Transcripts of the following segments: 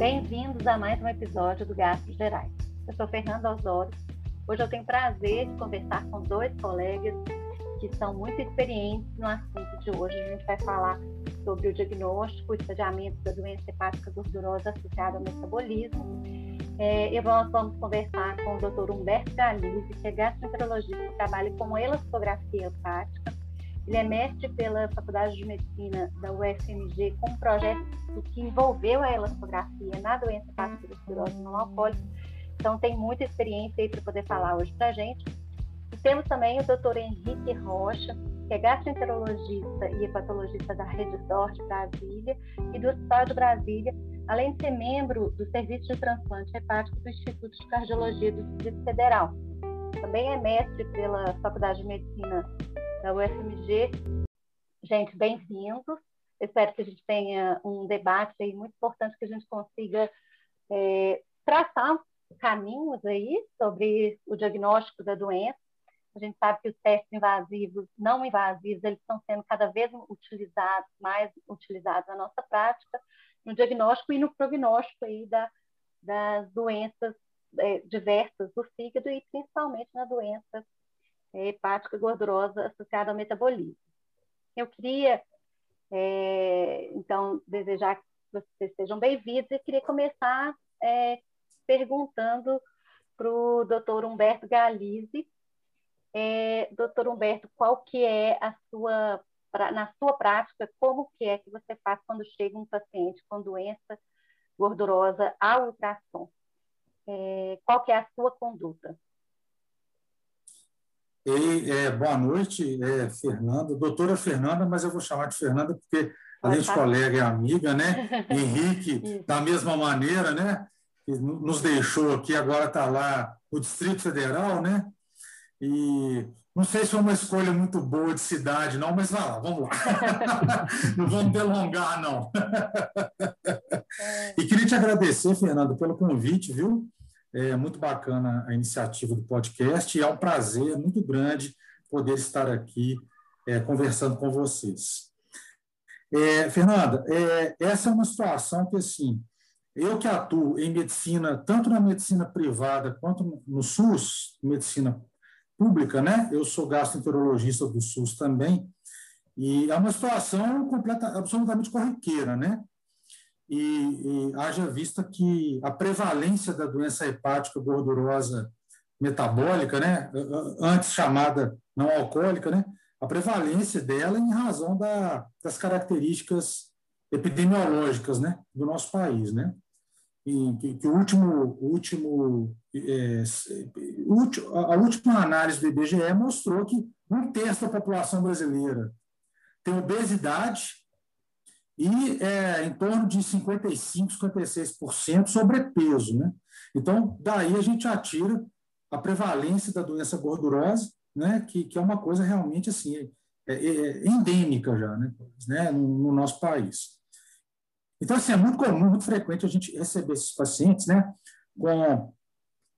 Bem-vindos a mais um episódio do Gastros Gerais. Eu sou Fernanda Osório. Hoje eu tenho prazer de conversar com dois colegas que são muito experientes no assunto de hoje. A gente vai falar sobre o diagnóstico e estadiamento da doença hepática gordurosa associada ao metabolismo. É, e vamos conversar com o Dr. Humberto Galizzi, que é gastroenterologista e trabalha com elastografia hepática. Ele é mestre pela Faculdade de Medicina da UFMG com um projeto que envolveu a elastografia na doença hepática gordurosa não alcoólica. Então, tem muita experiência aí para poder falar hoje para a gente. E temos também o Dr. Henrique Rocha, que é gastroenterologista e hepatologista da Rede Norte Brasília e do Hospital de Brasília, além de ser membro do Serviço de Transplante Hepático do Instituto de Cardiologia do Distrito Federal. Também é mestre pela Faculdade de Medicina da UFMG. Gente, bem-vindos. Espero que a gente tenha um debate aí muito importante, que a gente consiga é, traçar caminhos aí sobre o diagnóstico da doença a gente sabe que os testes invasivos, não invasivos, eles estão sendo cada vez utilizados, mais utilizados na nossa prática, no diagnóstico e no prognóstico aí da, das doenças é, diversas do fígado e principalmente na doença hepática gordurosa associada ao metabolismo. Eu queria, é, então, desejar que vocês sejam bem-vindos e queria começar é, perguntando para o doutor Humberto Galizzi, é, doutor Humberto, qual que é a sua, na sua prática, como que é que você faz quando chega um paciente com doença gordurosa ao ultrassom? É, qual que é a sua conduta? Ei, é, boa noite, é, Fernanda, doutora Fernanda, mas eu vou chamar de Fernanda porque a gente colega e amiga, né? Henrique, da mesma maneira, né? Que nos deixou aqui, agora está lá no Distrito Federal, né? E não sei se foi uma escolha muito boa de cidade, não, mas vai lá, vamos lá. não vamos delongar, não. e queria te agradecer, Fernando, pelo convite, viu? É muito bacana a iniciativa do podcast e é um prazer muito grande poder estar aqui é, conversando com vocês. É, Fernanda, é, essa é uma situação que, assim, eu que atuo em medicina, tanto na medicina privada quanto no SUS, medicina pública, né? Eu sou gastroenterologista do SUS também, e é uma situação completa, absolutamente corriqueira, né? E, e haja vista que a prevalência da doença hepática gordurosa metabólica, né? Antes chamada não alcoólica, né? A prevalência dela em razão da, das características epidemiológicas, né? Do nosso país, né? que, que o último, último, é, a última análise do IBGE mostrou que um terço da população brasileira tem obesidade e é, em torno de 55%, 56% sobrepeso. Né? Então, daí a gente atira a prevalência da doença gordurosa, né? que, que é uma coisa realmente assim, é, é, é endêmica já né? né? no, no nosso país. Então, assim, é muito comum, muito frequente a gente receber esses pacientes né, com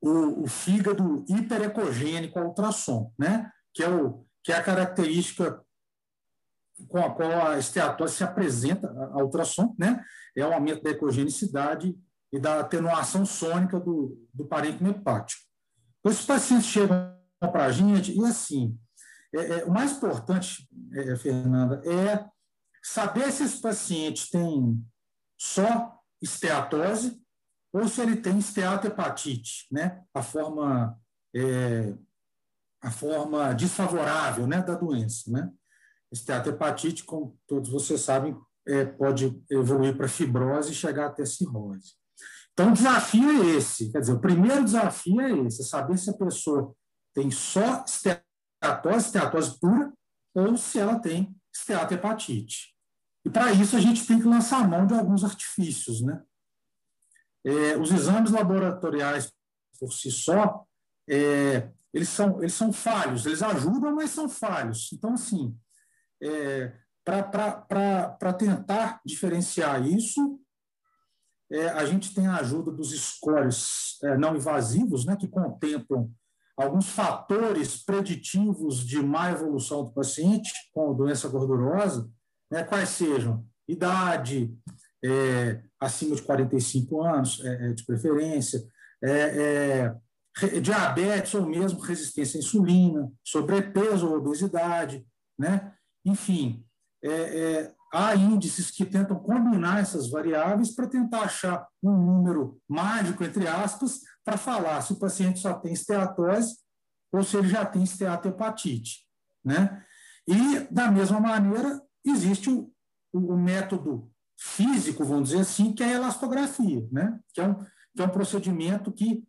o, o fígado hiperecogênico ao ultrassom, né, que, é o, que é a característica com a qual a esteatose se apresenta ao ultrassom, né, é o aumento da ecogenicidade e da atenuação sônica do, do parênquima hepático. Então, esses pacientes chegam para a gente e, assim, é, é, o mais importante, é, Fernanda, é saber se esse paciente tem só esteatose ou se ele tem esteatohepatite, né? A forma é, a forma desfavorável, né, da doença, né? Esteatohepatite, como todos vocês sabem, é, pode evoluir para fibrose e chegar até cirrose. Então, o desafio é esse. Quer dizer, o primeiro desafio é esse: é saber se a pessoa tem só esteatose, esteatose pura, ou se ela tem esteatohepatite. E para isso a gente tem que lançar mão de alguns artifícios. Né? É, os exames laboratoriais por si só, é, eles, são, eles são falhos, eles ajudam, mas são falhos. Então, assim, é, para tentar diferenciar isso, é, a gente tem a ajuda dos scores é, não invasivos, né, que contemplam alguns fatores preditivos de má evolução do paciente com doença gordurosa, né, quais sejam idade, é, acima de 45 anos, é, é, de preferência, é, diabetes ou mesmo resistência à insulina, sobrepeso ou obesidade, né? Enfim, é, há índices que tentam combinar essas variáveis para tentar achar um número mágico, entre aspas, para falar se o paciente só tem esteatose ou se ele já tem esteatohepatite. Né? E, da mesma maneira, existe o, o, método físico, vamos dizer assim, que é a elastografia, né? que, é um, que é um procedimento que,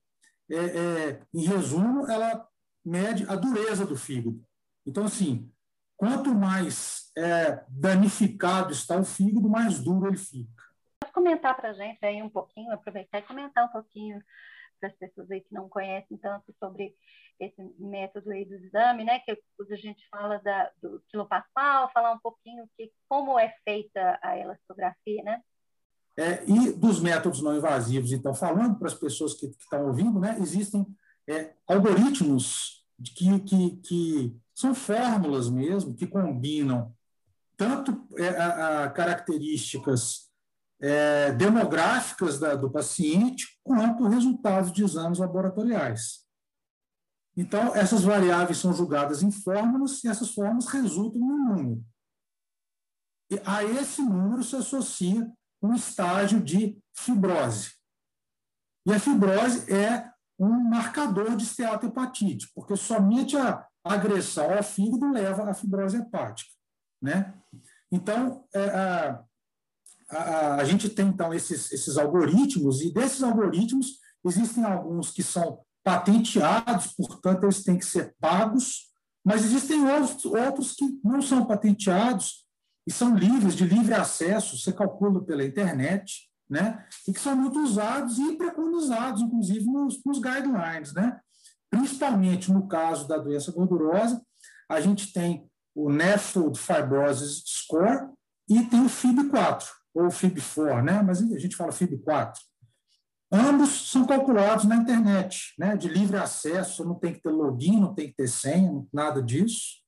é, é, em resumo, ela mede a dureza do fígado. Então, assim, quanto mais é, danificado está o fígado, mais duro ele fica. Pode comentar para a gente aí um pouquinho, aproveitar e comentar um pouquinho para as pessoas aí que não conhecem tanto sobre esse método aí do exame, né? Que a gente fala da, do quilopascal, falar um pouquinho que como é feita a elastografia, né? É, e dos métodos não invasivos, então, falando para as pessoas que, que estão ouvindo, né, existem é, algoritmos que, que, que são fórmulas mesmo que combinam tanto é, a, a características é, demográficas da, do paciente quanto resultados de exames laboratoriais. Então, essas variáveis são julgadas em fórmulas e essas fórmulas resultam em um número. E a esse número se associa um estágio de fibrose. E a fibrose é um marcador de esteatohepatite, porque somente a agressão ao fígado leva à fibrose hepática. Né? Então, é, a, a, a, gente tem então esses, esses algoritmos, e desses algoritmos existem alguns que são patenteados, portanto, eles têm que ser pagos, mas existem outros, outros que não são patenteados e são livres, de livre acesso, você calcula pela internet, né? e que são muito usados e preconizados, inclusive, nos, nos guidelines. Né? Principalmente no caso da doença gordurosa, a gente tem o Nefrold Fibrosis Score e tem o FIB4, ou FIB4, né? mas a gente fala FIB4. Ambos são calculados na internet, né, de livre acesso, não tem que ter login, não tem que ter senha, nada disso.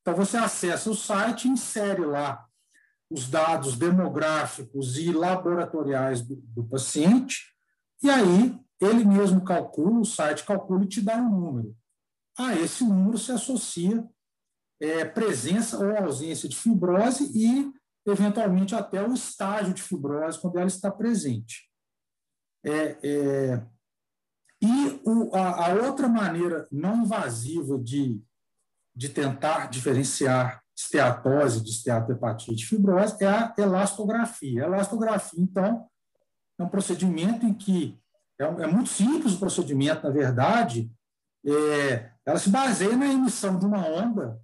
Então, você acessa o site insere lá os dados demográficos e laboratoriais do, do paciente, e aí ele mesmo calcula, o site calcula e te dá um número. A esse número se associa é, presença ou ausência de fibrose e, eventualmente, até o estágio de fibrose quando ela está presente. É, é, e o, a, a, outra maneira não invasiva de, de tentar diferenciar esteatose de esteatohepatite fibrose é a elastografia. A elastografia, então, é um procedimento em que é, é muito simples o procedimento, na verdade, é, ela se baseia na emissão de uma onda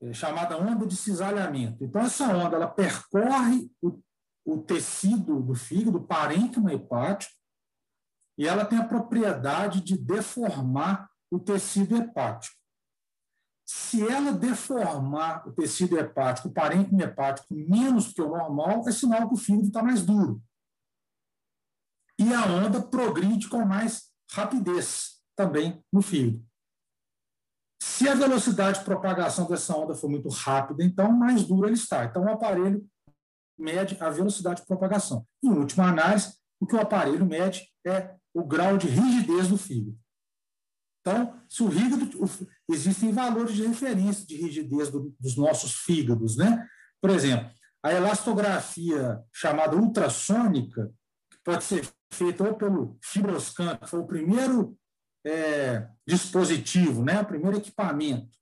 é, chamada onda de cisalhamento. Então, essa onda ela percorre o, o tecido do fígado, parênquima hepático, e ela tem a propriedade de deformar o tecido hepático. Se ela deformar o tecido hepático, o parênquima hepático, menos que o normal, é sinal que o fígado está mais duro. E a onda progride com mais rapidez também no fígado. Se a velocidade de propagação dessa onda for muito rápida, então mais duro ele está. Então o aparelho mede a velocidade de propagação. Em última análise, o que o aparelho mede é o grau de rigidez do fígado. Então, se o fígado, existem valores de referência de rigidez do, dos nossos fígados, né? Por exemplo, a elastografia chamada ultrassônica, que pode ser feita ou pelo Fibroscan, que foi o primeiro é, dispositivo, né? o primeiro equipamento,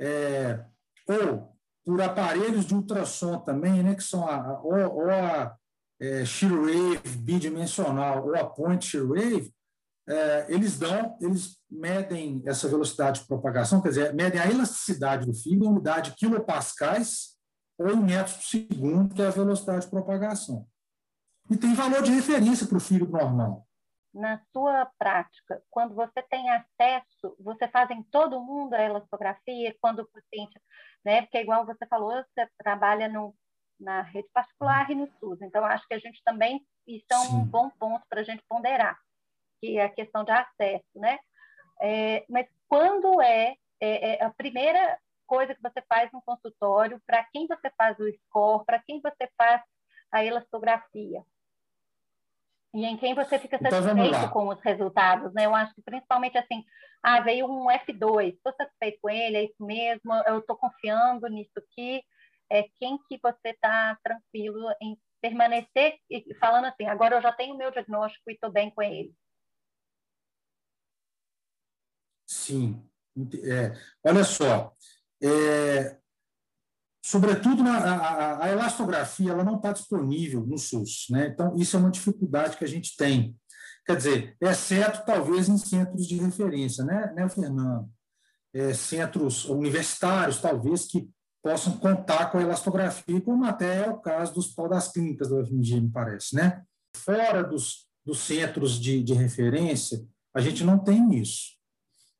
é, ou por aparelhos de ultrassom também, né? que são a, ou, ou a é, wave bidimensional ou a point wave, é, eles dão, eles medem essa velocidade de propagação, quer dizer, medem a elasticidade do fio em unidade de quilopascais ou em metros por segundo, que é a velocidade de propagação. E tem valor de referência para o fio normal. Na sua prática, quando você tem acesso, você faz em todo mundo a elastografia, quando o paciente, né, porque igual você falou, você trabalha no na rede particular e no SUS. Então, acho que a gente também, isso é um Sim. bom ponto para a gente ponderar, que é a questão de acesso, né? É, mas quando é, é, é, a primeira coisa que você faz no consultório, para quem você faz o score, para quem você faz a elastografia. E em quem você fica então, satisfeito então, com os resultados, né? Eu acho que principalmente assim, ah, veio um F2, estou satisfeito com ele, é isso mesmo, eu estou confiando nisso aqui. É quem que você está tranquilo em permanecer falando assim, agora eu já tenho o meu diagnóstico e estou bem com ele. Sim. É, olha só, é, sobretudo na, a, a, elastografia ela não está disponível no SUS, né? Então isso é uma dificuldade que a gente tem. Quer dizer, exceto talvez em centros de referência, né, né Fernando? É, centros universitários, talvez, que possam contar com a elastografia, como até é o caso dos pau das clínicas da UFMG, me parece, né? Fora dos, dos centros de, de referência, a gente não tem isso.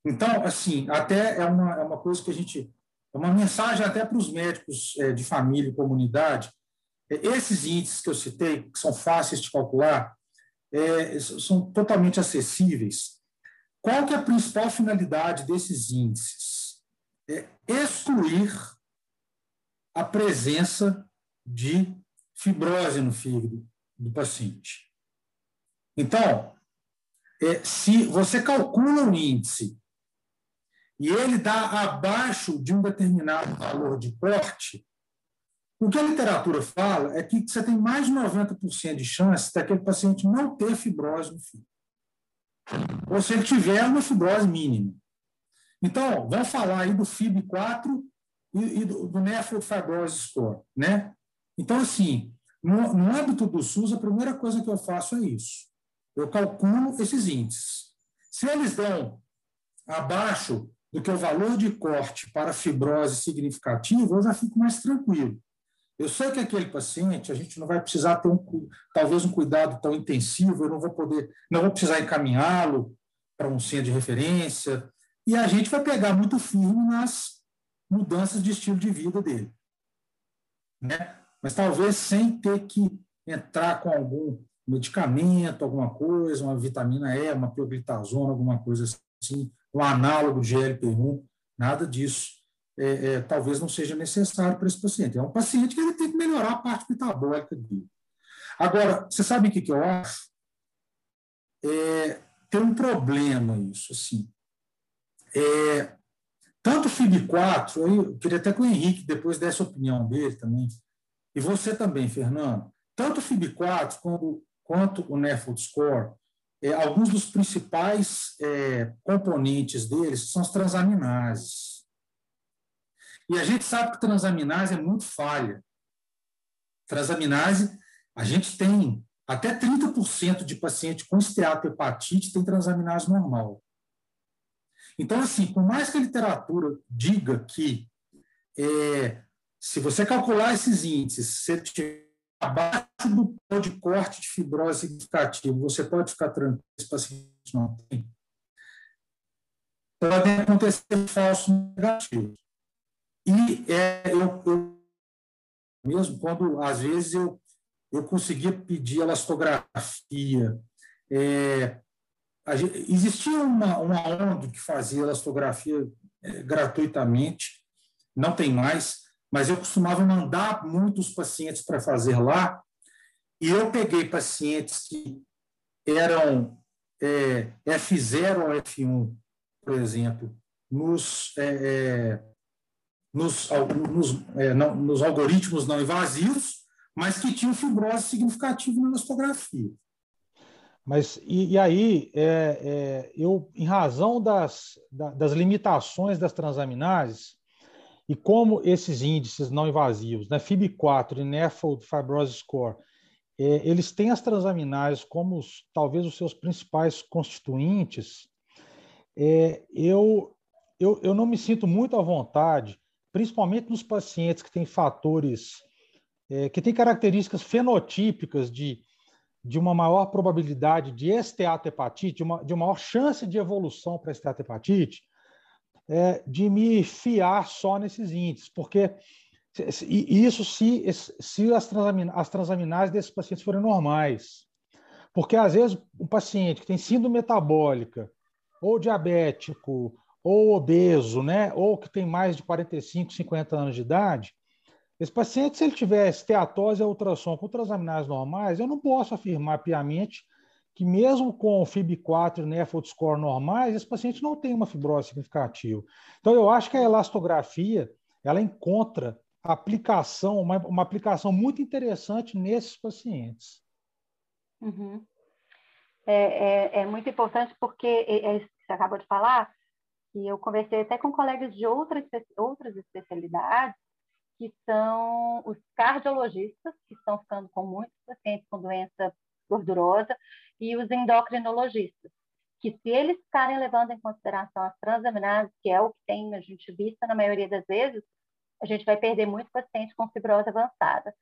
Então, assim, até é uma, é uma coisa que a gente. É uma mensagem até para os médicos é, de família e comunidade. É, esses índices que eu citei, que são fáceis de calcular, é, são totalmente acessíveis. Qual que é a principal finalidade desses índices? É excluir a presença de fibrose no fígado do paciente. Então, se você calcula um índice e ele dá abaixo de um determinado valor de corte, o que a literatura fala é que você tem mais de 90% de chance daquele paciente não ter fibrose no fígado. Ou se ele tiver uma fibrose mínima. Então, vamos falar aí do FIB4 e, do, do Nephro Fibrosis Score, né? Então, assim, no, no âmbito do SUS, a primeira coisa que eu faço é isso. Eu calculo esses índices. Se eles dão abaixo do que o valor de corte para fibrose significativa, eu já fico mais tranquilo. Eu sei que aquele paciente, a gente não vai precisar ter um, talvez um cuidado tão intensivo, eu não vou poder, não vou precisar encaminhá-lo para um centro de referência, e a gente vai pegar muito firme nas mudanças de estilo de vida dele. Né? Mas talvez sem ter que entrar com algum medicamento, alguma coisa, uma vitamina E, uma pioglitazona, alguma coisa assim, um análogo de GLP-1, nada disso. É, é, talvez não seja necessário para esse paciente. É um paciente que ele tem que melhorar a parte metabólica dele. Agora, você sabe o que, que eu acho? É, tem um problema isso, assim. É, tanto o FIB4, eu queria até que o Henrique depois desse a opinião dele também, e você também, Fernando, tanto o FIB4 quanto, quanto o NEFOD Score, é, alguns dos principais é, componentes deles são as transaminases. E a gente sabe que transaminase é muito falha. Transaminase, a gente tem até 30% de paciente com esteatohepatite tem transaminase normal. Então, assim, por mais que a literatura diga que é, se você calcular esses índices, se tiver abaixo do ponto de corte de fibrose significativo, você pode ficar tranquilo, esse paciente não tem. Podem acontecer falsos negativos. E é, eu, eu, mesmo quando, às vezes, eu, eu conseguia pedir elastografia. É, gente, existia uma, uma ONG que fazia elastografia é, gratuitamente, não tem mais, mas eu costumava mandar muitos pacientes para fazer lá, e eu peguei pacientes que eram é, F0 ou F1, por exemplo, nos, é, é nos, nos, é, não, nos, algoritmos não invasivos, mas que tinham fibrose significativa na elastografia. Mas e, e aí, é, é, eu, em razão das, das limitações das transaminases, e como esses índices não invasivos, né, FIB4 e Nephroid Fibrosis Score, é, eles têm as transaminases como os, talvez os seus principais constituintes, é, eu, eu, eu não me sinto muito à vontade, principalmente nos pacientes que têm fatores, é, que têm características fenotípicas de, de uma maior probabilidade de esteatohepatite, de uma, de uma maior chance de evolução para esteatohepatite, é, de me fiar só nesses índices, porque e isso se, se as, transamin, as transaminases desses pacientes forem normais. Porque, às vezes, um paciente que tem síndrome metabólica, ou diabético, ou obeso, né, ou que tem mais de 45, 50 anos de idade, Esse paciente, se ele tiver esteatose ou ultrassom com transaminases normais, eu não posso afirmar piamente que mesmo com FIB4 e NEFOD score normais, esse paciente não tem uma fibrose significativa. Então, eu acho que a elastografia, ela encontra aplicação, uma, uma aplicação muito interessante nesses pacientes. Uhum. É, é, é, muito importante porque é, é, você acabou de falar, que eu conversei até com colegas de outras, outras especialidades, que são os cardiologistas, que estão ficando com muitos pacientes com doença gordurosa, e os endocrinologistas, que se eles ficarem levando em consideração as transaminases, que é o que tem a gente vista na maioria das vezes, a gente vai perder muito paciente com fibrose avançada,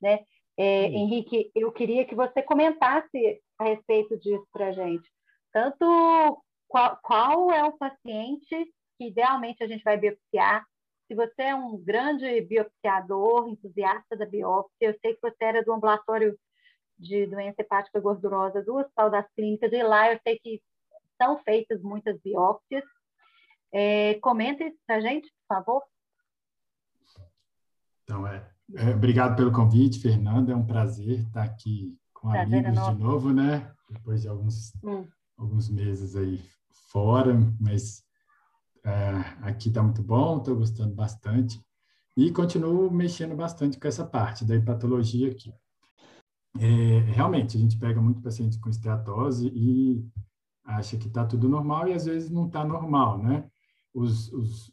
né? É, Henrique, eu queria que você comentasse a respeito disso para a gente. Tanto qual, qual é o paciente que idealmente a gente vai biopsiar, se você é um grande biopsiador, entusiasta da biópsia, eu sei que você era do ambulatório de doença hepática gordurosa do Hospital das Clínicas, e lá eu sei que são feitas muitas biópsias. É, comenta isso para a gente, por favor. Então, é, é, obrigado pelo convite, Fernanda. É um prazer estar aqui com prazer amigos de novo, né? Depois de alguns, hum. alguns meses aí fora, mas é, aqui está muito bom, estou gostando bastante. E continuo mexendo bastante com essa parte da hepatologia aqui. É, realmente, a gente pega muito paciente com esteatose e acha que está tudo normal e às vezes não está normal, né? Os, os,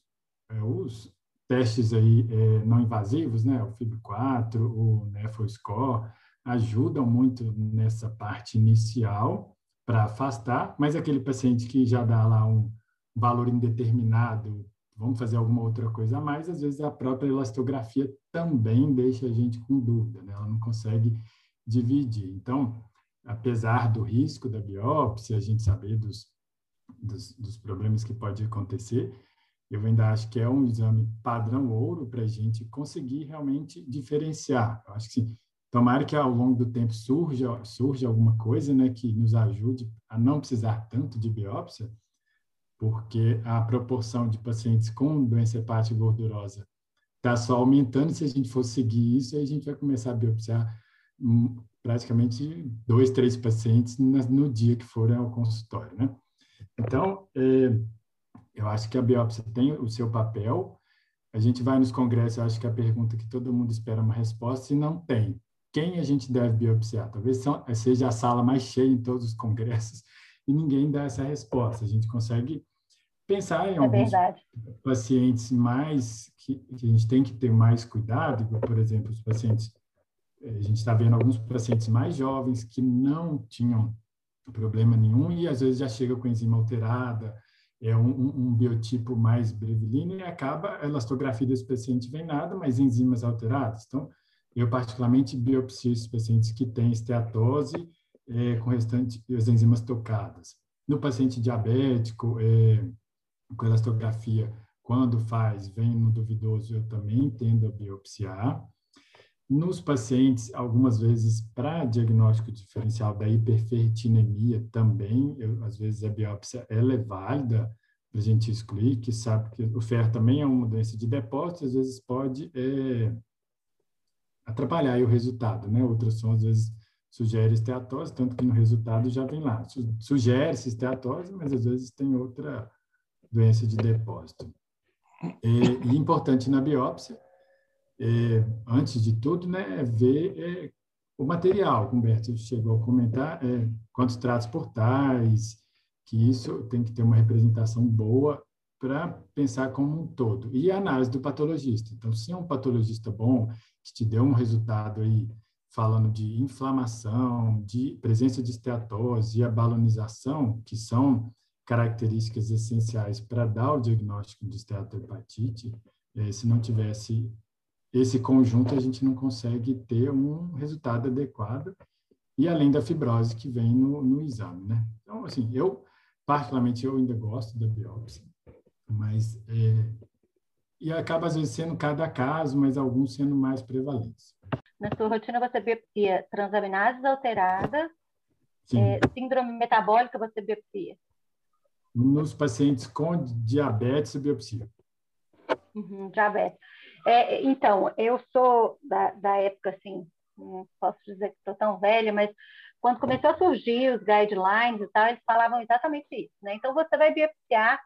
é, os testes aí é, não invasivos, né? O FIB4, o NEFO-SCORE, ajudam muito nessa parte inicial para afastar, mas aquele paciente que já dá lá um valor indeterminado, vamos fazer alguma outra coisa a mais, às vezes a própria elastografia também deixa a gente com dúvida, né? Ela não consegue dividir. Então, apesar do risco da biópsia, a gente saber dos, dos, dos problemas que pode acontecer, eu ainda acho que é um exame padrão ouro para a gente conseguir realmente diferenciar. Eu acho que sim. Tomara que ao longo do tempo surja, surja alguma coisa né, que nos ajude a não precisar tanto de biópsia, porque a proporção de pacientes com doença hepática gordurosa está só aumentando. Se a gente for seguir isso, a gente vai começar a biopsiar praticamente dois, três pacientes no dia que forem ao consultório, né? Então, é, eu acho que a biópsia tem o seu papel. A gente vai nos congressos, eu acho que a pergunta que todo mundo espera uma resposta, e não tem. Quem a gente deve biopsiar? Talvez seja a sala mais cheia em todos os congressos, e ninguém dá essa resposta. A gente consegue pensar em é alguns verdade. pacientes mais que, que, a gente tem que ter mais cuidado, por exemplo, os pacientes a gente está vendo alguns pacientes mais jovens que não tinham problema nenhum e às vezes já chega com enzima alterada, é um, um, biotipo mais brevilíneo e acaba a elastografia desse paciente vem nada, mas enzimas alteradas. Então, eu particularmente biopsio esses pacientes que têm esteatose é, com restante as enzimas tocadas. No paciente diabético, é, com elastografia, quando faz, vem no duvidoso, eu também tendo a biopsiar. Nos pacientes, algumas vezes, para diagnóstico diferencial da hiperferritinemia também, eu, às vezes a biópsia ela é válida para a gente excluir, que sabe que o ferro também é uma doença de depósito, às vezes pode é, atrapalhar o resultado, né? O ultrassom, às vezes, sugere esteatose, tanto que no resultado já vem lá. Sugere-se esteatose, mas às vezes tem outra doença de depósito. E, e importante na biópsia, é, antes de tudo, né, é ver é, o material, como Humberto chegou a comentar, é, tratos portais, que isso tem que ter uma representação boa para pensar como um todo. E a análise do patologista. Então, se é um patologista bom, que te deu um resultado aí falando de inflamação, de presença de esteatose e a balonização, que são características essenciais para dar o diagnóstico de esteatohepatite, eh, se não tivesse esse conjunto, a gente não consegue ter um resultado adequado, e além da fibrose que vem no, no exame, né? Então, assim, eu, particularmente, eu ainda gosto da biópsia, mas... É, e acaba, às vezes, sendo cada caso, mas alguns sendo mais prevalentes. Na sua rotina, você biopsia transaminases alteradas, é, síndrome metabólica, você biopsia? Nos pacientes com diabetes, biopsia. Uhum, diabetes. É, então, eu sou da, da época, assim, não posso dizer que estou tão velha, mas quando começou a surgir os guidelines e tal, eles falavam exatamente isso, né? Então, você vai biopsiar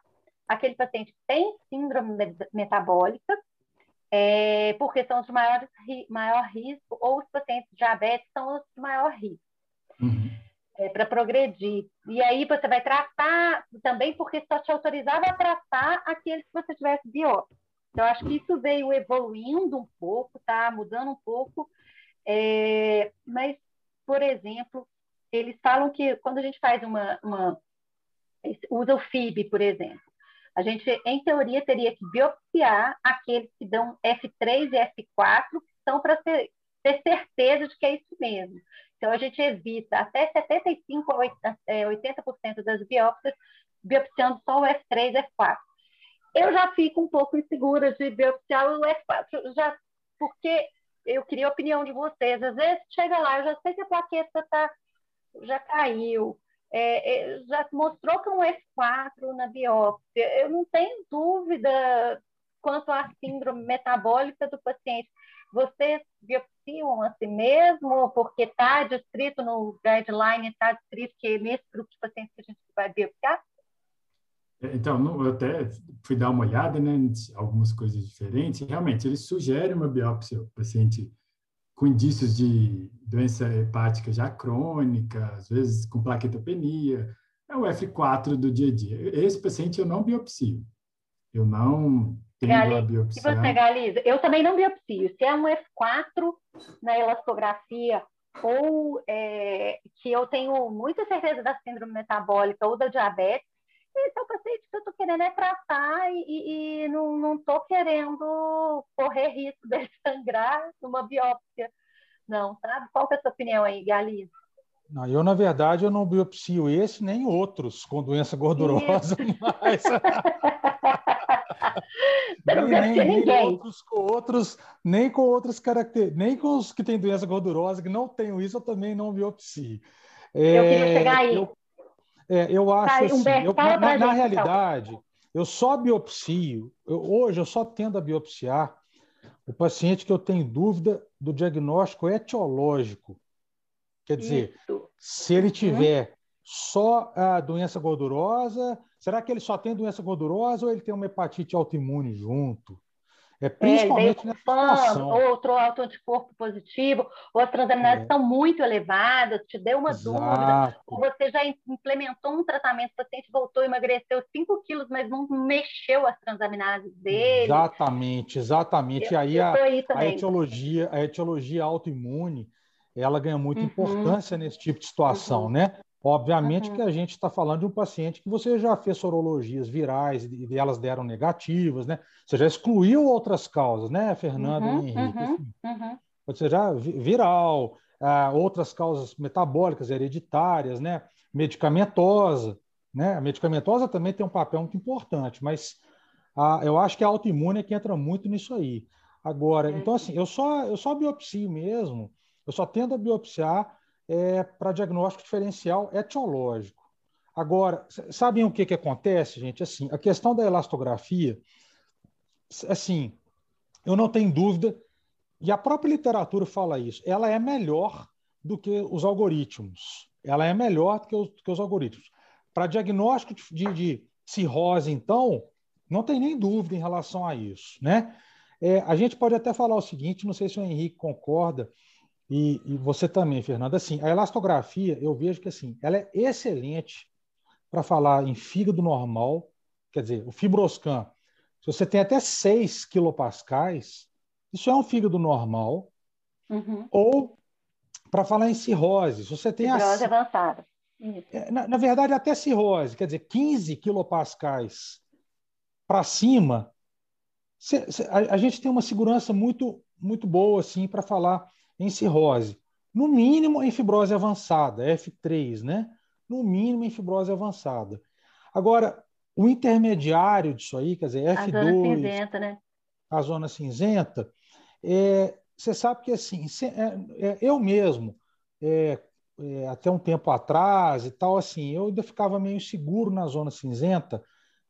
aquele paciente que tem síndrome metabólica, é, porque são os de maior, maior risco, ou os pacientes diabéticos são os de maior risco. Uhum. É, para progredir. E aí você vai tratar também, porque só te autorizava a tratar aqueles que você tivesse biópsia. Então, acho que isso veio evoluindo um pouco, tá? Mudando um pouco. É, mas, por exemplo, eles falam que quando a gente faz uma, uma usa o FIB, por exemplo, a gente, em teoria, teria que biopsiar aqueles que dão F3 e F4, que são para ter, ter certeza de que é isso mesmo. Então, a gente evita até 75% ou 80% das biópsias, biopsiando só o F3 e F4. Eu já fico um pouco insegura de biopsiar o F4, já, porque eu queria a opinião de vocês. Às vezes chega lá, eu já sei que a plaqueta tá, já caiu, é, é, já mostrou que é um F4 na biópsia. Eu não tenho dúvida quanto à síndrome metabólica do paciente. Vocês biopsiam a si mesmo, porque está descrito no guideline, está descrito que é nesse grupo de pacientes que a gente vai biopsiar? Então, eu até fui dar uma olhada, né, em algumas coisas diferentes. Realmente, ele sugere uma biópsia o paciente com indícios de doença hepática já crônica, às vezes com plaquetopenia, é o F4 do dia a dia. Esse paciente eu não biopsio. Eu não tenho Gali, a biopsia. E você, Galiza? Eu também não biopsio. Se é um F4 na elastografia ou é, que eu tenho muita certeza da síndrome metabólica ou da diabetes, esse é o paciente que eu estou querendo é tratar e, e não estou querendo correr risco de sangrar numa biópsia, não, sabe? Qual que é a sua opinião aí, Galiza? Não, eu, na verdade, eu não biopsio esse nem outros com doença gordurosa, mas... nem, nem, nem outros com outros, nem com outras características, nem com os que têm doença gordurosa, que não tenho isso, eu também não biopsio. É, eu queria chegar aí. Eu, é, eu acho tá, assim, eu, na, na realidade, eu só biopsio, eu, hoje eu só tendo a biopsiar o paciente que eu tenho dúvida do diagnóstico etiológico. Quer dizer, Isso. se ele uhum. tiver uhum. só a doença gordurosa, será que ele só tem doença gordurosa ou ele tem uma hepatite autoimune junto? É, principalmente é, nessa outro autoanticorpo positivo, ou as transaminases é. estão muito elevadas, te deu uma Exato. dúvida, ou você já implementou um tratamento, o paciente voltou, emagreceu 5 quilos, mas não mexeu as transaminases dele. Exatamente, exatamente. Eu, e aí, a, a, etiologia, a etiologia autoimune, ela ganha muita uhum. importância nesse tipo de situação, uhum. né? Obviamente uhum. que a gente está falando de um paciente que você já fez sorologias virais e elas deram negativas, né? Você já excluiu outras causas, né, Fernando uhum, e Henrique? Uhum, uhum. Ser já viral, ah, outras causas metabólicas, hereditárias, né? Medicamentosa, né? A medicamentosa também tem um papel muito importante, mas ah, eu acho que a autoimune é que entra muito nisso aí. Agora, então assim, eu só eu só biopsio mesmo, eu só tendo a biopsiar é, para diagnóstico diferencial etiológico. Agora, sabem o que, que acontece, gente? Assim, a questão da elastografia, assim, eu não tenho dúvida, e a própria literatura fala isso, ela é melhor do que os algoritmos. Ela é melhor do que os, que os algoritmos. Para diagnóstico de, de, cirrose, então, não tem nem dúvida em relação a isso, né? É, a gente pode até falar o seguinte, não sei se o Henrique concorda, e, e, você também, Fernanda, assim, a elastografia, eu vejo que assim, ela é excelente para falar em fígado normal, quer dizer, o fibroscan, se você tem até 6 quilopascais, isso é um fígado normal, uhum. ou para falar em cirrose, se você tem... Cirrose avançada. É, na, na, verdade, até cirrose, quer dizer, 15 quilopascais para cima, cê, cê, a, a, gente tem uma segurança muito, muito boa assim para falar em cirrose. No mínimo em fibrose avançada, F3, né? No mínimo em fibrose avançada. Agora, o intermediário disso aí, quer dizer, F2. A zona cinzenta, né? A zona cinzenta. É, você sabe que assim, é, é, eu mesmo, é, é, até um tempo atrás e tal, assim, eu ainda ficava meio seguro na zona cinzenta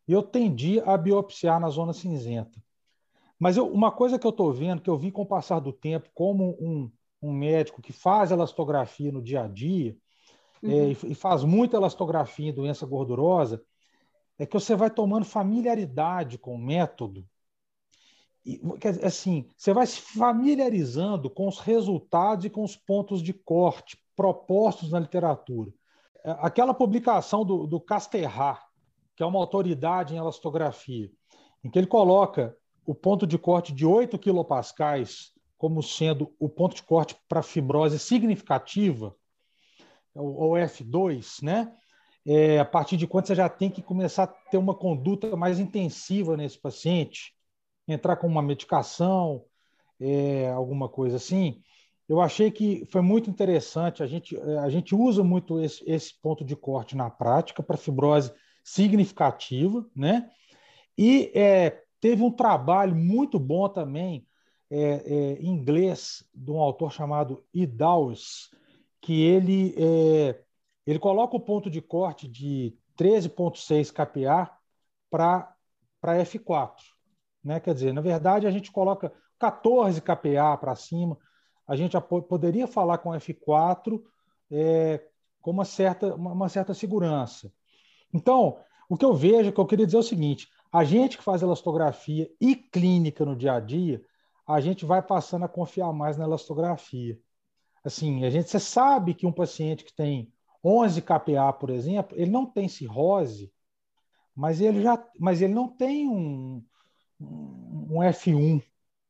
e eu tendia a biopsiar na zona cinzenta. Mas eu, uma coisa que eu estou vendo, que eu vi com o passar do tempo, como um, um médico que faz elastografia no dia a dia, é, uhum. é, e, faz muita elastografia em doença gordurosa, é que você vai tomando familiaridade com o método. E, assim, você vai se familiarizando com os resultados e com os pontos de corte propostos na literatura. É, aquela publicação do, do Casterra, que é uma autoridade em elastografia, em que ele coloca o ponto de corte de 8 quilopascais como sendo o ponto de corte para fibrose significativa, ou F2, né? É, a partir de quando você já tem que começar a ter uma conduta mais intensiva nesse paciente, entrar com uma medicação, é, alguma coisa assim. Eu achei que foi muito interessante. A gente, a gente usa muito esse, esse ponto de corte na prática para fibrose significativa, né? E é, Teve um trabalho muito bom também é, é, inglês de um autor chamado Idaus, que ele, é, ele coloca o ponto de corte de 13,6 kPa para F4. Né? Quer dizer, na verdade, a gente coloca 14 kPa para cima, a gente poderia falar com F4 é, com uma certa, uma, uma certa segurança. Então, o que eu vejo, que eu queria dizer é o seguinte: a gente que faz elastografia e clínica no dia a dia, a gente vai passando a confiar mais na elastografia. Assim, a gente você sabe que um paciente que tem 11 kPa, por exemplo, ele não tem cirrose, mas ele já, mas ele não tem um, um F1.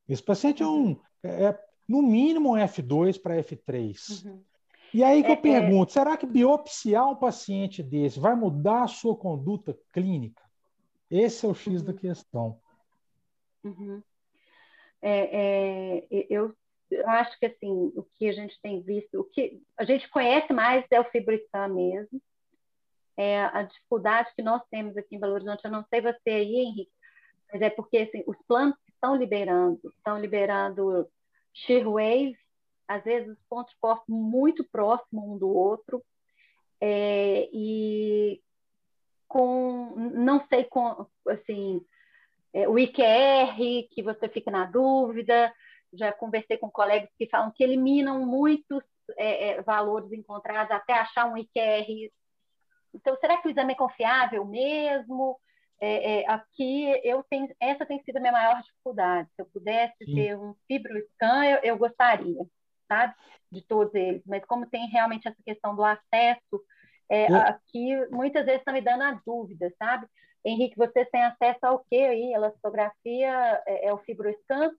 Esse paciente é um é, no mínimo um F2 para F3. Uhum. E aí que é, eu é. pergunto, é... será que biopsiar um paciente desse vai mudar a sua conduta clínica? Esse é o X da questão. Uhum. É, é, eu acho que assim o que a gente tem visto, o que a gente conhece mais é o Fibricam mesmo. É, a dificuldade que nós temos aqui em Belo Horizonte, eu não sei você aí, Henrique, mas é porque assim, os planos estão liberando, estão liberando shearwave, às vezes os pontos corte muito próximos um do outro, é, e com, não sei, com, assim, é, o IQR, que você fica na dúvida, já conversei com colegas que falam que eliminam muitos é, é valores encontrados até achar um IQR. Então, será que o exame é confiável mesmo? É, é, aqui, eu tenho, essa tem sido a minha maior dificuldade. Se eu pudesse Sim. ter um fibroscan, eu, eu gostaria, sabe? De todos eles. Mas como tem realmente essa questão do acesso é. Aqui, muitas vezes, está me dando a dúvida, sabe? Henrique, você tem acesso ao que aí? Elastografia é, é o fibroscan?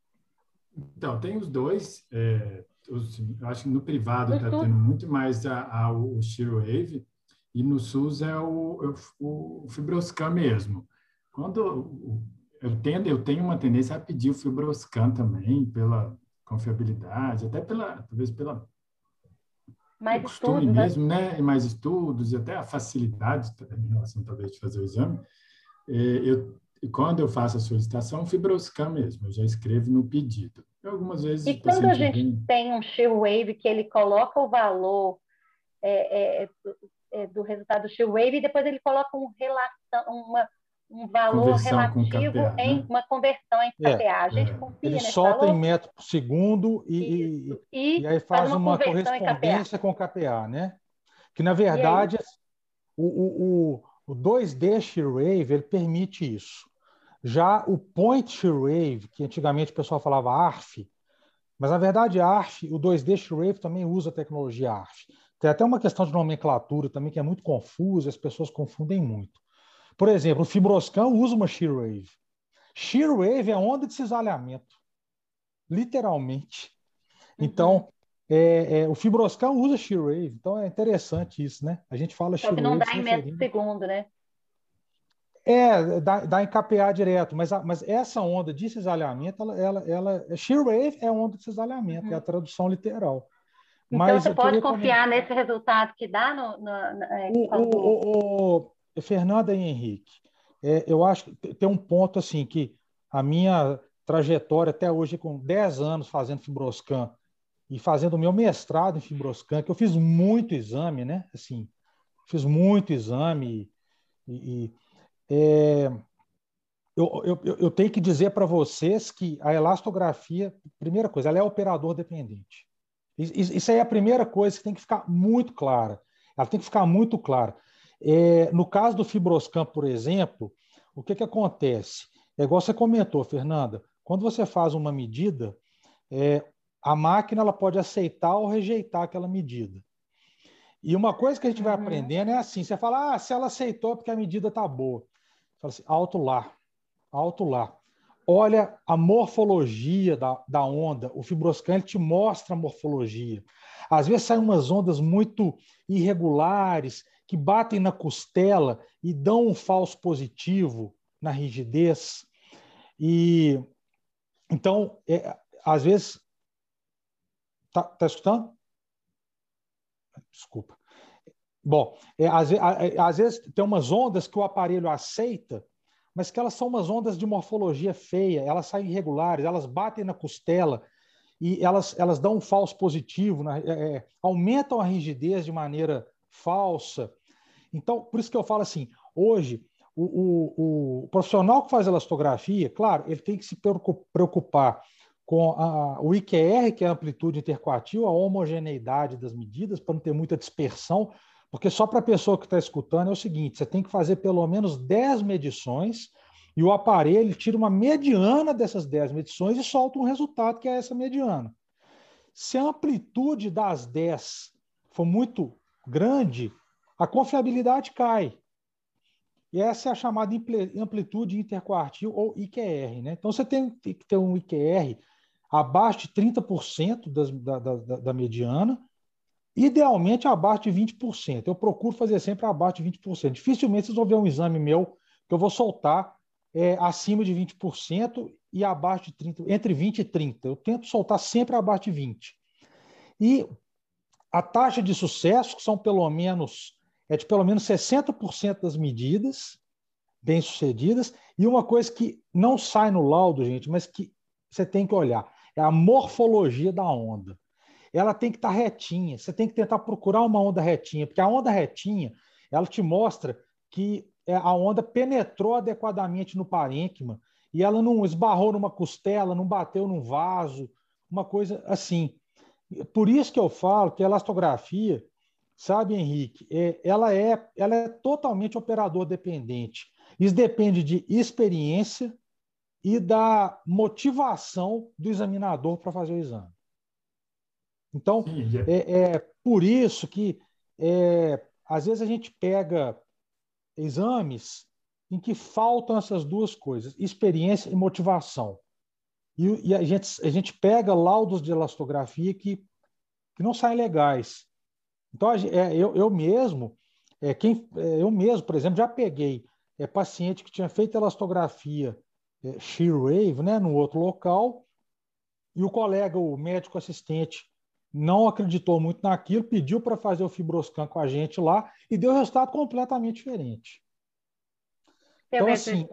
Então, tem os dois. É, os, eu acho que no privado está tendo muito mais a, a, o Shearwave e no SUS é o, é o, o Fibroscan mesmo. Quando eu tendo, eu tenho uma tendência a pedir o Fibroscan também pela confiabilidade, até pela talvez pela mais costume estudos, né? mesmo, né? Mais estudos e até a facilidade em relação, talvez, de fazer o exame. É, eu, quando eu faço a solicitação, fibroscan mesmo, eu já escrevo no pedido. algumas vezes... E quando a gente vem... tem um shear-wave que ele coloca o valor é, é, é, do resultado do shear-wave e depois ele coloca um relação, uma, um valor conversão relativo KPA, em né? uma conversão em KPA. É, a gente é. confia Ele solta valor. em metro por segundo e, e, e, aí faz, uma, uma correspondência com o KPA, né? Que, na verdade, o, o, o, o 2D Shearwave ele permite isso. Já o Point Shearwave, que antigamente o pessoal falava ARF, mas na verdade ARF, o 2D Shearwave também usa a tecnologia ARF. Tem até uma questão de nomenclatura também que é muito confusa, as pessoas confundem muito. Por exemplo, o Fibroscan usa uma shear wave. Shear wave é onda de cisalhamento, literalmente. Então, é, é, o Fibroscan usa shear wave, então é interessante isso, né? A gente fala Só que não dá em metro segundo, né? É, dá, dá em KPA direto, mas, a, mas essa onda de cisalhamento, ela, ela, ela, shear wave é onda de cisalhamento, uhum. é a tradução literal. Então, mas você pode confiar comentar... nesse resultado que dá no. no, no é, o, o, o, Fernanda e Henrique, é, eu acho que tem um ponto assim que a minha trajetória até hoje, com 10 anos fazendo Fibroscan e fazendo o meu mestrado em Fibroscan, que eu fiz muito exame, né? Assim, fiz muito exame e, e é, eu, eu, eu tenho que dizer para vocês que a elastografia, primeira coisa, ela é operador dependente. Isso aí é a primeira coisa que tem que ficar muito clara. Ela tem que ficar muito clara. É, no caso do fibroscan, por exemplo, o que, que acontece? É igual você comentou, Fernanda, quando você faz uma medida, é, a máquina ela pode aceitar ou rejeitar aquela medida. E uma coisa que a gente vai uhum. aprendendo é assim: você fala, ah, se ela aceitou é porque a medida está boa. Fala assim, alto lá, alto lá. Olha a morfologia da, da onda. O fibroscan te mostra a morfologia. Às vezes saem umas ondas muito irregulares, que batem na costela e dão um falso positivo na rigidez. E então, é, às vezes. Tá, tá escutando? Desculpa. Bom, é, às, é, às vezes tem umas ondas que o aparelho aceita, mas que elas são umas ondas de morfologia feia, elas saem irregulares, elas batem na costela e elas, elas dão um falso positivo, né? é, é, aumentam a rigidez de maneira falsa. Então, por isso que eu falo assim, hoje, o, o, o profissional que faz elastografia, claro, ele tem que se preocupar com a, o IQR, que é a amplitude intercoatil, a homogeneidade das medidas, para não ter muita dispersão, porque só para a pessoa que está escutando é o seguinte: você tem que fazer pelo menos 10 medições e o aparelho tira uma mediana dessas 10 medições e solta um resultado que é essa mediana. Se a amplitude das 10 for muito grande, a confiabilidade cai. E essa é a chamada amplitude interquartil ou IQR. Né? Então, você tem que ter um IQR abaixo de 30% das, da, da, da mediana, idealmente abaixo de 20%. Eu procuro fazer sempre abaixo de 20%. Dificilmente vocês vão ver um exame meu que eu vou soltar é, acima de 20% e abaixo de 30%, entre 20% e 30%. Eu tento soltar sempre abaixo de 20%. E a taxa de sucesso, que são pelo menos, é de pelo menos 60% das medidas bem-sucedidas, e uma coisa que não sai no laudo, gente, mas que você tem que olhar, é a morfologia da onda. Ela tem que estar retinha, você tem que tentar procurar uma onda retinha, porque a onda retinha, ela te mostra que é, a onda penetrou adequadamente no parênquima e ela não esbarrou numa costela, não bateu num vaso, uma coisa assim. Por isso que eu falo que a elastografia, sabe, Henrique, é, ela, é, ela é totalmente operador dependente. Isso depende de experiência e da motivação do examinador para fazer o exame. Então, é, é por isso que é, às vezes a gente pega exames em que faltam essas duas coisas, experiência e motivação. E, e a, gente, a gente pega laudos de elastografia que, que não saem legais. Então, é, eu, eu mesmo, é, quem, é, eu mesmo, por exemplo, já peguei é, paciente que tinha feito elastografia é, shear wave, né, no outro local, e o colega, o médico assistente, não acreditou muito naquilo, pediu para fazer o fibroscan com a gente lá e deu resultado completamente diferente. Eu então, assim,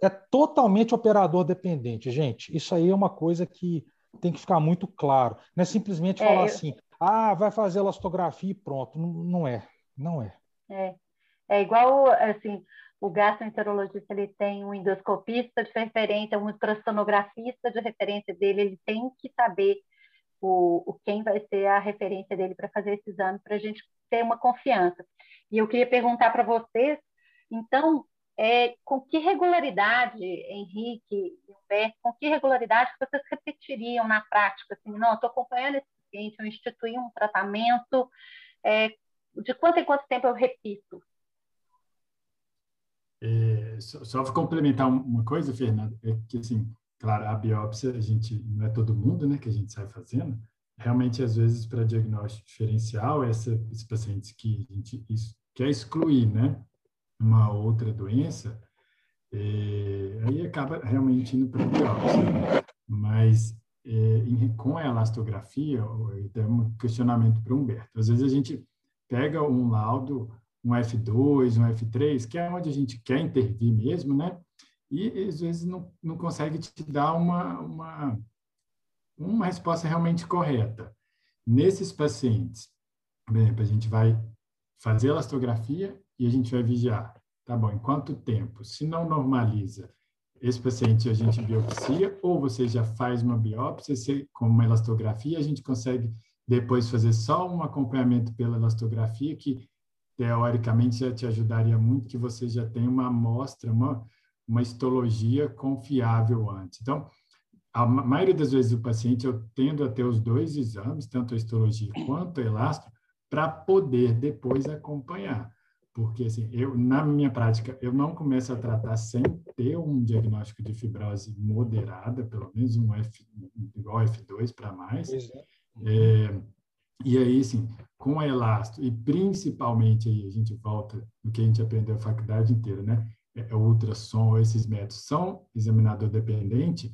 é, é, totalmente operador dependente, gente. Isso aí é uma coisa que tem que ficar muito claro. Não é simplesmente é, falar eu... assim, ah, vai fazer elastografia e pronto. Não, não é, não é. É, é igual, assim, o gastroenterologista ele tem um endoscopista de referência, um ultrassonografista de referência dele, ele tem que saber o, o quem vai ser a referência dele para fazer esse exame, para a gente ter uma confiança. E eu queria perguntar para vocês, então, é, com que regularidade, Henrique e Humberto, com que regularidade vocês repetiriam na prática? Assim, não, estou acompanhando esse paciente, eu instituí um tratamento, é, de quanto em quanto tempo eu repito? É, só, só complementar uma coisa, Fernanda, é que, assim, Claro, a biópsia a gente não é todo mundo, né, que a gente sai fazendo. Realmente, às vezes, para diagnóstico diferencial, essa, esses pacientes que a gente quer excluir, né, uma outra doença, é, aí acaba realmente indo para a biópsia. Mas é, em, com a elastografia, tem um questionamento para o Humberto. Às vezes a gente pega um laudo, um F2, um F3, que é onde a gente quer intervir mesmo, né? e às vezes não, não consegue te dar uma, uma, uma resposta realmente correta. Nesses pacientes, por exemplo, a gente vai fazer elastografia e a gente vai vigiar. tá bom, em quanto tempo? Se não normaliza, esse paciente a gente biopsia ou você já faz uma biópsia você, com uma elastografia, a gente consegue depois fazer só um acompanhamento pela elastografia que teoricamente já te ajudaria muito que você já tem uma amostra, uma, uma histologia confiável antes. Então, a maioria das vezes o paciente eu tendo a ter os dois exames, tanto a histologia quanto a elastro, para poder depois acompanhar. Porque, assim, eu, na minha prática, eu não começo a tratar sem ter um diagnóstico de fibrose moderada, pelo menos um F, igual F2 para mais. É. e aí, sim, com a Elasto, e principalmente aí a gente volta no que a gente aprendeu a faculdade inteira, né? É, é, ultrassom, esses métodos são examinador dependente,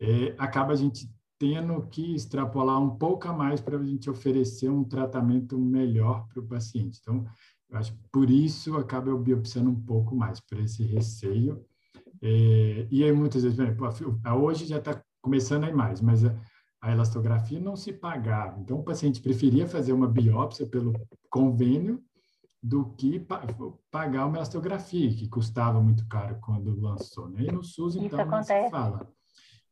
é, acaba a gente tendo que extrapolar um pouco a mais para a gente oferecer um tratamento melhor para o paciente. Então, eu acho que por isso acaba eu biopsiando um pouco mais, por esse receio. É, e aí, muitas vezes, exemplo, hoje já está começando a ir mais, mas a, elastografia não se pagava. Então, o paciente preferia fazer uma biópsia pelo convênio do que pa pagar uma elastografia, que custava muito caro quando lançou. Né? E no SUS, então, não se fala.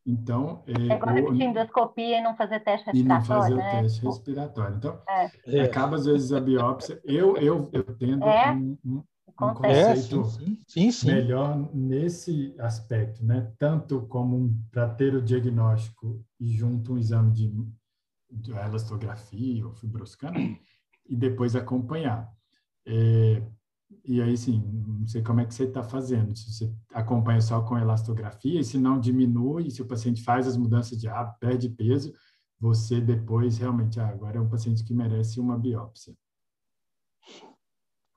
Então, é, é igual repetir endoscopia e não fazer teste respiratório. E não fazer né? o teste respiratório. Então, é. acaba às vezes a biópsia. Eu, eu, eu tendo é. um, um, um conceito sim, sim. melhor nesse aspecto, né? Tanto como um, para ter o diagnóstico e junto um exame de, de elastografia ou fibroscana e depois acompanhar. É, e aí, sim, não sei como é que você está fazendo, se você acompanha só com elastografia, e se não diminui, se o paciente faz as mudanças de hábito, perde peso, você depois realmente, ah, agora é um paciente que merece uma biópsia.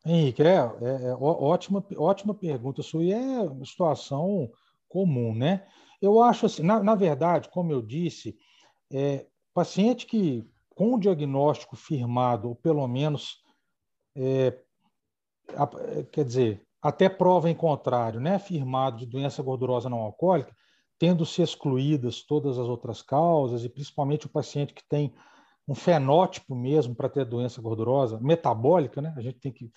Henrique, é, é, é ótima, ótima pergunta sua, e é uma situação comum, né? Eu acho assim, na, na verdade, como eu disse, é, paciente que com o diagnóstico firmado, ou pelo menos é, quer dizer, até prova em contrário, né, afirmado de doença gordurosa não alcoólica, tendo-se excluídas todas as outras causas, e principalmente o paciente que tem um fenótipo mesmo para ter doença gordurosa, metabólica, né? A gente tem que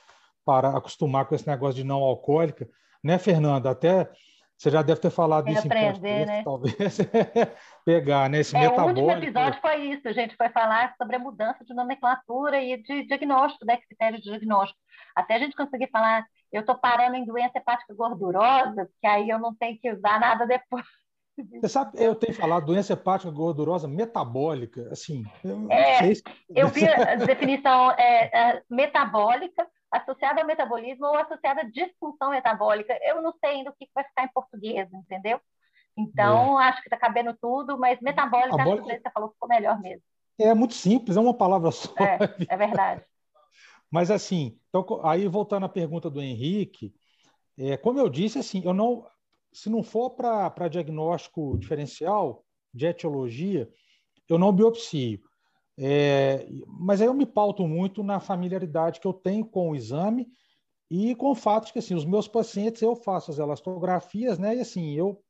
parar, acostumar com esse negócio de não alcoólica, né, Fernanda? Até você já deve ter falado isso aprender, em né? talvez pegar, né? Esse é, metabólico. O último episódio foi isso, a gente foi falar sobre a mudança de nomenclatura e de diagnóstico, né? Critério de diagnóstico. Até a gente conseguir falar, eu estou parando em doença hepática gordurosa, porque aí eu não tenho que usar nada depois. Você sabe, eu tenho falado doença hepática gordurosa metabólica, assim. Eu, é, se... eu vi a definição é, é, metabólica associada ao metabolismo ou associada à disfunção metabólica. Eu não sei ainda o que vai ficar em português, entendeu? Então, é. acho que está cabendo tudo, mas metabólica, metabólica... acho que você falou ficou melhor mesmo. É muito simples, é uma palavra só. É, é verdade. Mas assim, então, aí voltando à pergunta do Henrique, é, como eu disse, assim, eu não, se não for para diagnóstico diferencial de etiologia, eu não biopsio. É, mas aí eu me pauto muito na familiaridade que eu tenho com o exame e com o fato de que assim, os meus pacientes eu faço as elastografias, né? E assim, eu,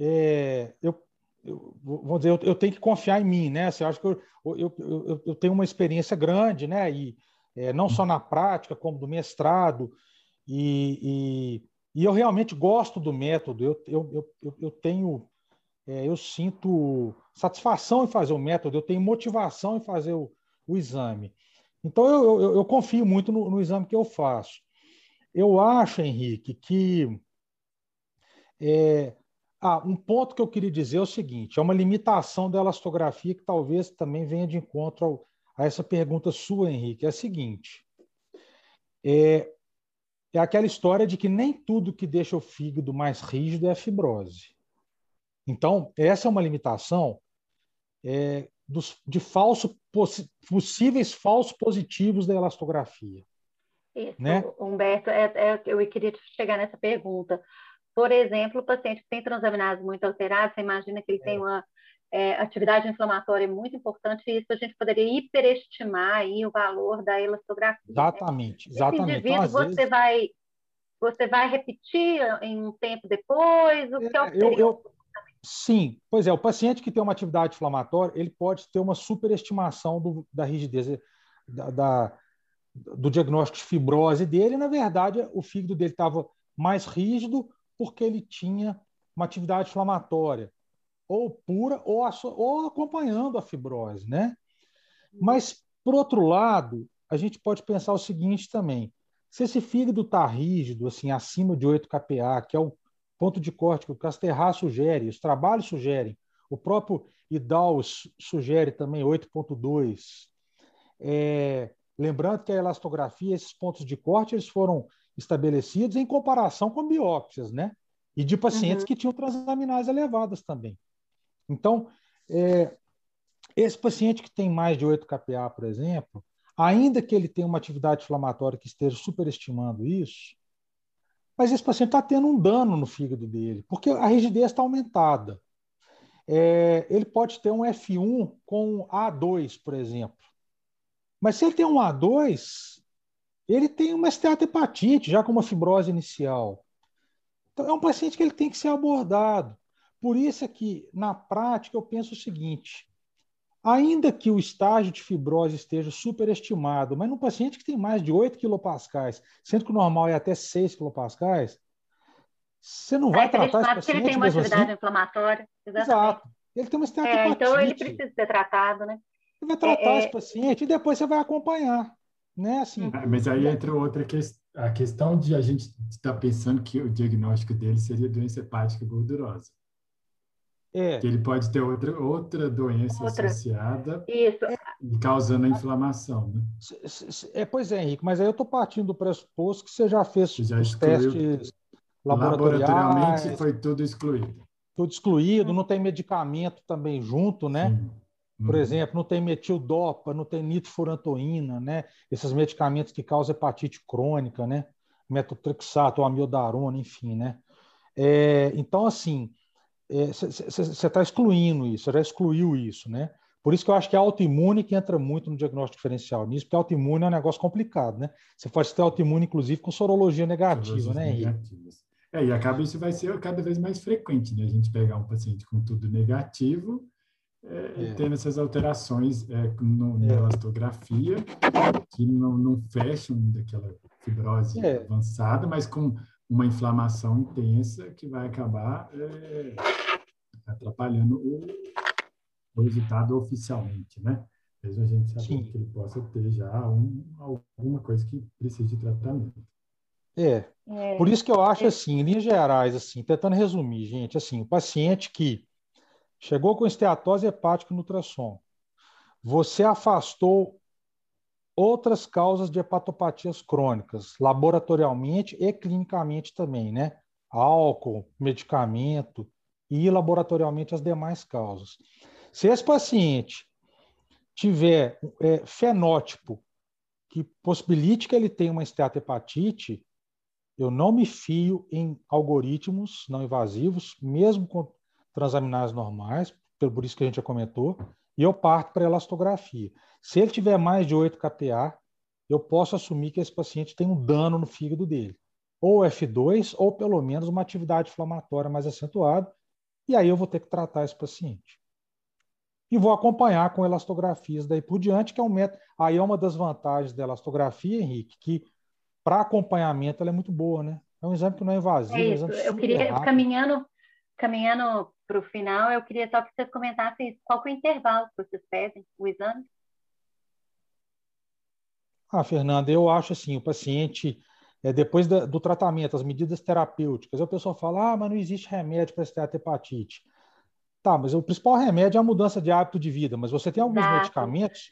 é, eu, eu vou dizer, eu, eu, tenho que confiar em mim, né? Assim, eu acho que eu, eu, eu, eu tenho uma experiência grande, né? E é, não só na prática, como do mestrado, e, e, eu realmente gosto do método, eu, eu, eu, eu tenho, é, eu sinto satisfação em fazer o método, eu tenho motivação em fazer o, o exame. Então, eu, eu, eu confio muito no, no, exame que eu faço. Eu acho, Henrique, que é, ah, um ponto que eu queria dizer é o seguinte: é uma limitação da elastografia que talvez também venha de encontro ao, a essa pergunta sua, Henrique, é a seguinte: é, é aquela história de que nem tudo que deixa o fígado mais rígido é fibrose. Então, essa é uma limitação é, dos, de falso, possíveis falsos positivos da elastografia. Isso, né? Humberto, é, é, eu queria chegar nessa pergunta. Por exemplo, o paciente que tem transaminases muito alterados, você imagina que ele é. tem uma é, atividade inflamatória é muito importante e isso a gente poderia hiperestimar aí o valor da elastografia. Exatamente, né? exatamente. Esse indivíduo então, você vezes... vai você vai repetir em um tempo depois? O que é, eu, eu, Sim, pois é, o paciente que tem uma atividade inflamatória, ele pode ter uma superestimação do, da rigidez, da, da, do diagnóstico de fibrose dele, na verdade, o fígado dele estava mais rígido porque ele tinha uma atividade inflamatória, ou pura, ou, ou acompanhando a fibrose, né? Mas, por outro lado, a gente pode pensar o seguinte também: se esse fígado está rígido, assim, acima de 8 kPa, que é o ponto de corte que o Casterra sugere, os trabalhos sugerem, o próprio IDAL sugere também 8.2. É, lembrando que a elastografia, esses pontos de corte, eles foram estabelecidos em comparação com biópsias, né? E de pacientes uhum. que tinham transaminases elevadas também. Então, é, esse paciente que tem mais de 8 kPa, por exemplo, ainda que ele tenha uma atividade inflamatória que esteja superestimando isso, mas esse paciente está tendo um dano no fígado dele, porque a rigidez está aumentada. É, ele pode ter um F1 com A2, por exemplo. Mas se ele tem um A2, ele tem uma esteatohepatite, já com uma fibrose inicial. Então, é um paciente que ele tem que ser abordado. Por isso é que, na prática, eu penso o seguinte: ainda que o estágio de fibrose esteja superestimado, mas num paciente que tem mais de 8 kPa, sendo que o normal é até 6 kPa, você não vai é tratar esse paciente ele tem uma atividade assim? inflamatória. Exatamente. Exato. Ele tem uma esteatohepatite. É, então ele precisa ser tratado, né? Você vai tratar é, esse é. paciente e depois você vai acompanhar. Né? Assim, ah, Mas aí entra outra questão. A questão de a gente estar tá pensando que o diagnóstico dele seria doença hepática gordurosa. É. Que ele pode ter outra, outra doença outra. associada Isso. e causando a inflamação. Né? É, pois é, Henrique, mas aí eu estou partindo do pressuposto que você já fez você já os testes laboratoriais. Laboratorialmente foi tudo excluído. Tudo excluído, não tem medicamento também junto, né? Sim. Por uhum. exemplo, não tem metildopa, não tem nitrofurantoína, né? Esses medicamentos que causam hepatite crônica, né? Metotrexato, amiodarona, enfim, né? É, então, assim, você é, está excluindo isso, você já excluiu isso, né? Por isso que eu acho que a autoimune que entra muito no diagnóstico diferencial nisso, porque a autoimune é um negócio complicado, né? Você pode ter autoimune, inclusive, com sorologia negativa, né, negativas. É, e acaba isso vai ser cada vez mais frequente, né? A gente pegar um paciente com tudo negativo é, é. tendo essas alterações é, no, na é. elastografia, que não, não fecham daquela fibrose é. avançada, mas com uma inflamação intensa que vai acabar é, atrapalhando o, o, resultado oficialmente, né? Mesmo a gente sabe que ele possa ter já um, alguma coisa que precise de tratamento. É. é. Por isso que eu acho assim, em linhas gerais, assim, tentando resumir, gente, assim, o paciente que chegou com esteatose hepática no ultrassom, você afastou outras causas de hepatopatias crônicas, laboratorialmente e clinicamente também, né? Álcool, medicamento e laboratorialmente as demais causas. Se esse paciente tiver é, fenótipo que possibilite que ele tenha uma esteatohepatite, eu não me fio em algoritmos não invasivos, mesmo com transaminais normais, por isso que a gente já comentou, e eu parto para elastografia. Se ele tiver mais de 8 kPa, eu posso assumir que esse paciente tem um dano no fígado dele, ou F2, ou pelo menos uma atividade inflamatória mais acentuada, e aí eu vou ter que tratar esse paciente. E vou acompanhar com elastografias daí por diante, que é um método. Aí é uma das vantagens da elastografia, Henrique, que para acompanhamento ela é muito boa, né? É um exame que não é invasivo. É, é um eu queria, caminhando, caminhando para o final, eu queria só que vocês comentassem qual é o intervalo que vocês pedem o exame. Ah, Fernanda, eu acho assim, o paciente, é, depois da, do tratamento, as medidas terapêuticas, a pessoa fala, ah, mas não existe remédio para esteatopatite. Tá, mas o principal remédio é a mudança de hábito de vida, mas você tem alguns Exato. medicamentos,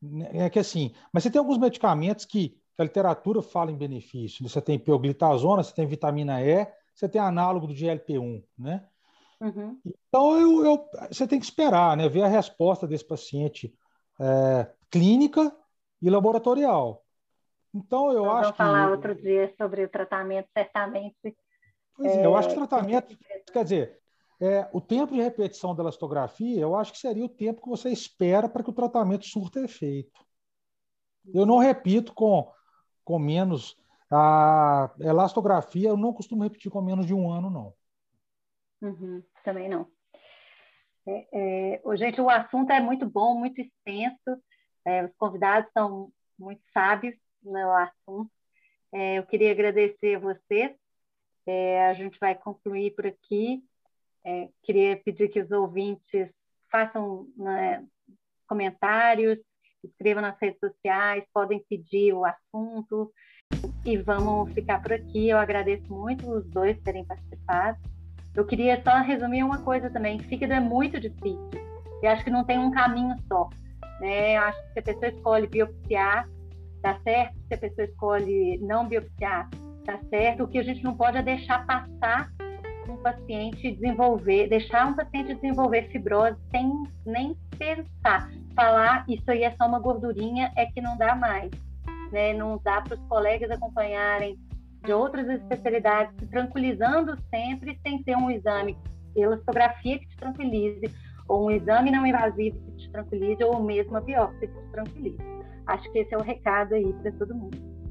né, é que assim, mas você tem alguns medicamentos que, que a literatura fala em benefício. Você tem pioglitazona, você tem vitamina E, você tem análogo do GLP-1, né? Uhum. Então, eu, eu, você tem que esperar, né? Ver a resposta desse paciente é, clínica e laboratorial. Então, eu acho vamos que... falar outro dia sobre o tratamento, certamente. Pois é, é eu acho que o tratamento... Quer dizer, é, o tempo de repetição da elastografia, eu acho que seria o tempo que você espera para que o tratamento surta efeito. Eu não repito com, com menos... A elastografia, eu não costumo repetir com menos de um ano, não. Uhum, também não. É, é, gente, o assunto é muito bom, muito extenso. É, os convidados são muito sábios no assunto. É, eu queria agradecer a vocês. É, a gente vai concluir por aqui. É, queria pedir que os ouvintes façam né, comentários, escrevam nas redes sociais, podem pedir o assunto e vamos ficar por aqui. Eu agradeço muito os dois terem participado. Eu queria só resumir uma coisa também: fígado é muito difícil. Eu acho que não tem um caminho só. Né? Eu acho que se a pessoa escolhe biopsiar, tá certo. Se a pessoa escolhe não biopsiar, tá certo. O que a gente não pode é deixar passar um paciente desenvolver, deixar um paciente desenvolver fibrose sem nem pensar. Falar isso aí é só uma gordurinha, é que não dá mais. Né? Não dá para os colegas acompanharem de outras especialidades, se tranquilizando sempre sem ter um exame elastografia que te tranquilize, ou um exame não invasivo que te tranquilize, ou mesmo a biópsia que te tranquilize. Acho que esse é o recado aí para todo mundo.